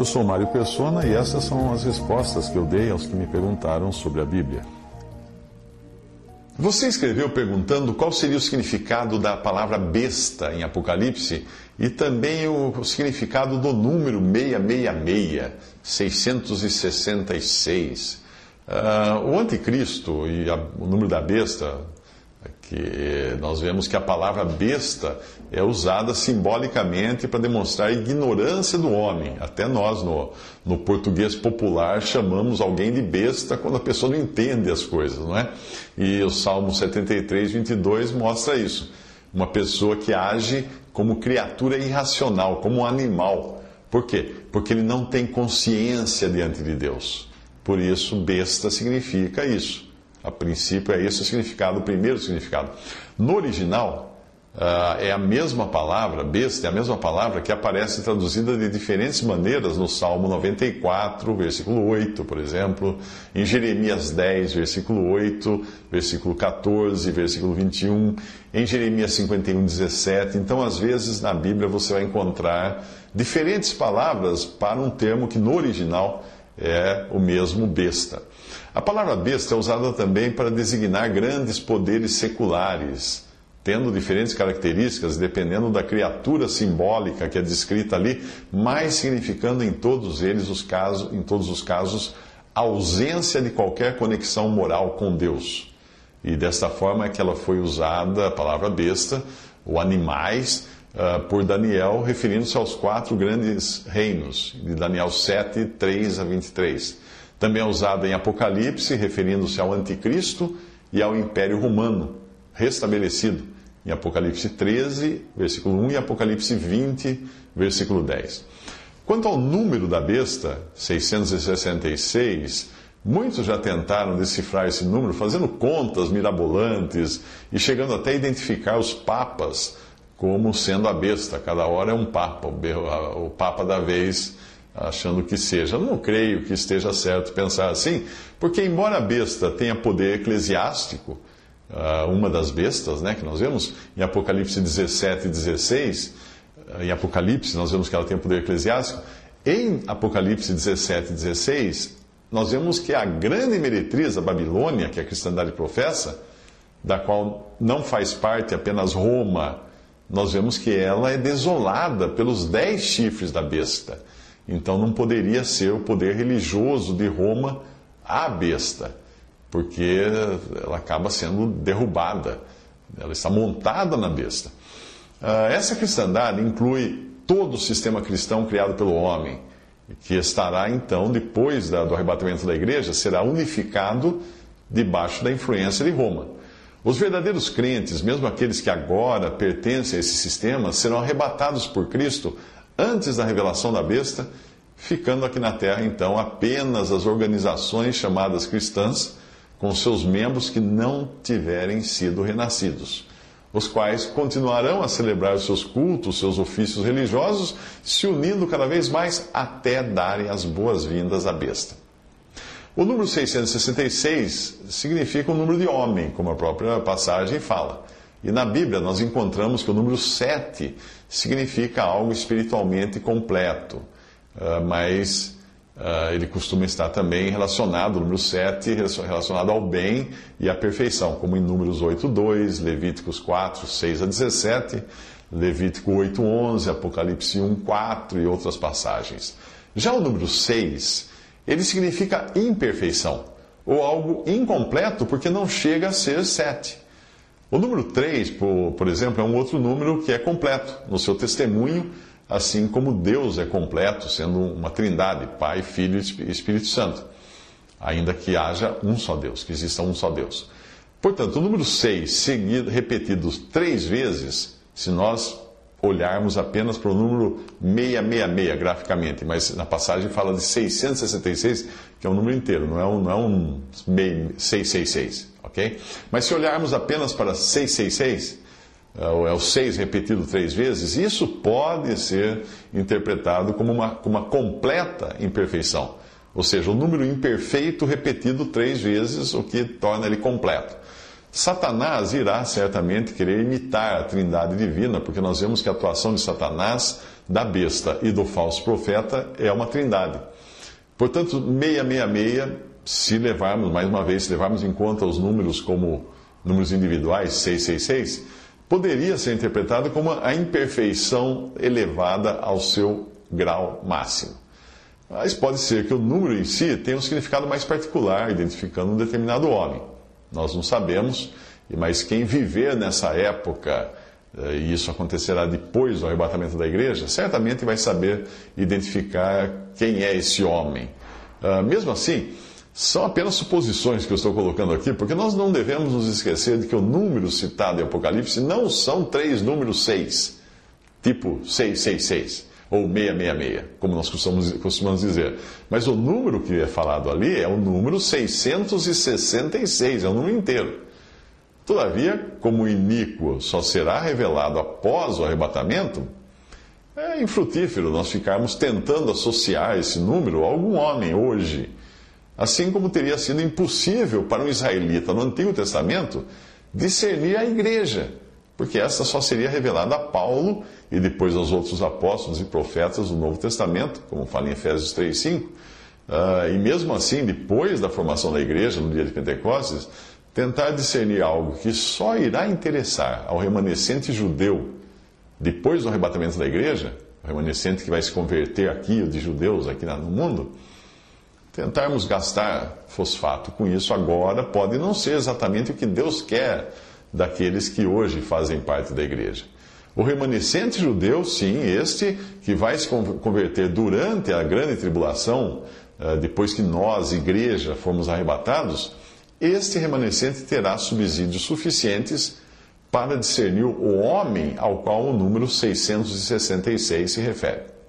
Eu sou Mário Persona e essas são as respostas que eu dei aos que me perguntaram sobre a Bíblia. Você escreveu perguntando qual seria o significado da palavra besta em Apocalipse e também o significado do número 666, 666. Uh, o anticristo e a, o número da besta, que nós vemos que a palavra besta é usada simbolicamente para demonstrar a ignorância do homem. Até nós, no, no português popular, chamamos alguém de besta quando a pessoa não entende as coisas, não é? E o Salmo 73, 22 mostra isso. Uma pessoa que age como criatura irracional, como um animal. Por quê? Porque ele não tem consciência diante de Deus. Por isso, besta significa isso. A princípio, é esse o significado, o primeiro significado. No original, uh, é a mesma palavra, besta, é a mesma palavra que aparece traduzida de diferentes maneiras no Salmo 94, versículo 8, por exemplo, em Jeremias 10, versículo 8, versículo 14, versículo 21, em Jeremias 51, 17. Então, às vezes, na Bíblia você vai encontrar diferentes palavras para um termo que no original é o mesmo besta. A palavra besta é usada também para designar grandes poderes seculares, tendo diferentes características dependendo da criatura simbólica que é descrita ali, mas significando em todos eles os casos, em todos os casos, ausência de qualquer conexão moral com Deus. E desta forma é que ela foi usada, a palavra besta, ou animais, uh, por Daniel, referindo-se aos quatro grandes reinos, de Daniel 7, 3 a 23. Também é usada em Apocalipse, referindo-se ao Anticristo e ao Império Romano, restabelecido, em Apocalipse 13, versículo 1 e Apocalipse 20, versículo 10. Quanto ao número da besta, 666, muitos já tentaram decifrar esse número fazendo contas mirabolantes e chegando até a identificar os papas como sendo a besta. Cada hora é um papa, o papa da vez achando que seja. Não creio que esteja certo pensar assim, porque embora a besta tenha poder eclesiástico, ah, uma das bestas, né, que nós vemos em Apocalipse 17 e 16, ah, em Apocalipse nós vemos que ela tem poder eclesiástico, em Apocalipse 17 e 16, nós vemos que a grande meretriz, a Babilônia, que a cristandade professa, da qual não faz parte apenas Roma, nós vemos que ela é desolada pelos dez chifres da besta. Então não poderia ser o poder religioso de Roma a besta, porque ela acaba sendo derrubada, ela está montada na besta. Ah, essa cristandade inclui todo o sistema cristão criado pelo homem, que estará então, depois do arrebatamento da igreja, será unificado debaixo da influência de Roma. Os verdadeiros crentes, mesmo aqueles que agora pertencem a esse sistema, serão arrebatados por Cristo antes da revelação da besta, ficando aqui na terra então apenas as organizações chamadas cristãs, com seus membros que não tiverem sido renascidos, os quais continuarão a celebrar os seus cultos, seus ofícios religiosos, se unindo cada vez mais até darem as boas-vindas à besta. O número 666 significa o número de homem, como a própria passagem fala. E na Bíblia nós encontramos que o número 7 significa algo espiritualmente completo, uh, mas uh, ele costuma estar também relacionado, o número 7, relacionado ao bem e à perfeição, como em Números 8, 2, Levíticos 4, 6 a 17, Levítico 8, 11, Apocalipse 1, 4 e outras passagens. Já o número 6, ele significa imperfeição, ou algo incompleto porque não chega a ser 7. O número 3, por, por exemplo, é um outro número que é completo no seu testemunho, assim como Deus é completo, sendo uma trindade, Pai, Filho e Espírito Santo. Ainda que haja um só Deus, que exista um só Deus. Portanto, o número 6, seguido, repetido três vezes, se nós olharmos apenas para o número 666 graficamente, mas na passagem fala de 666, que é um número inteiro, não é um, não é um 666, ok? Mas se olharmos apenas para 666, é, é o 6 repetido três vezes, isso pode ser interpretado como uma, uma completa imperfeição. Ou seja, o número imperfeito repetido três vezes, o que torna ele completo. Satanás irá certamente querer imitar a trindade divina, porque nós vemos que a atuação de Satanás, da besta e do falso profeta é uma trindade. Portanto, 666, se levarmos, mais uma vez, se levarmos em conta os números como números individuais, 666, poderia ser interpretado como a imperfeição elevada ao seu grau máximo. Mas pode ser que o número em si tenha um significado mais particular, identificando um determinado homem. Nós não sabemos, mas quem viver nessa época, eh, e isso acontecerá depois do arrebatamento da igreja, certamente vai saber identificar quem é esse homem. Ah, mesmo assim, são apenas suposições que eu estou colocando aqui, porque nós não devemos nos esquecer de que o número citado em Apocalipse não são três números seis, tipo 666 ou 666, como nós costumamos, costumamos dizer. Mas o número que é falado ali é o número 666, é o número inteiro. Todavia, como o iníquo só será revelado após o arrebatamento, é infrutífero nós ficarmos tentando associar esse número a algum homem hoje. Assim como teria sido impossível para um israelita no Antigo Testamento discernir a igreja porque essa só seria revelada a Paulo e depois aos outros apóstolos e profetas do Novo Testamento, como fala em Efésios 3, 5. Uh, e mesmo assim, depois da formação da igreja, no dia de Pentecostes, tentar discernir algo que só irá interessar ao remanescente judeu depois do arrebatamento da igreja, o remanescente que vai se converter aqui, o de judeus aqui no mundo, tentarmos gastar fosfato com isso agora pode não ser exatamente o que Deus quer daqueles que hoje fazem parte da igreja. O remanescente judeu, sim, este que vai se converter durante a grande tribulação, eh, depois que nós, igreja, formos arrebatados, este remanescente terá subsídios suficientes para discernir o homem ao qual o número 666 se refere.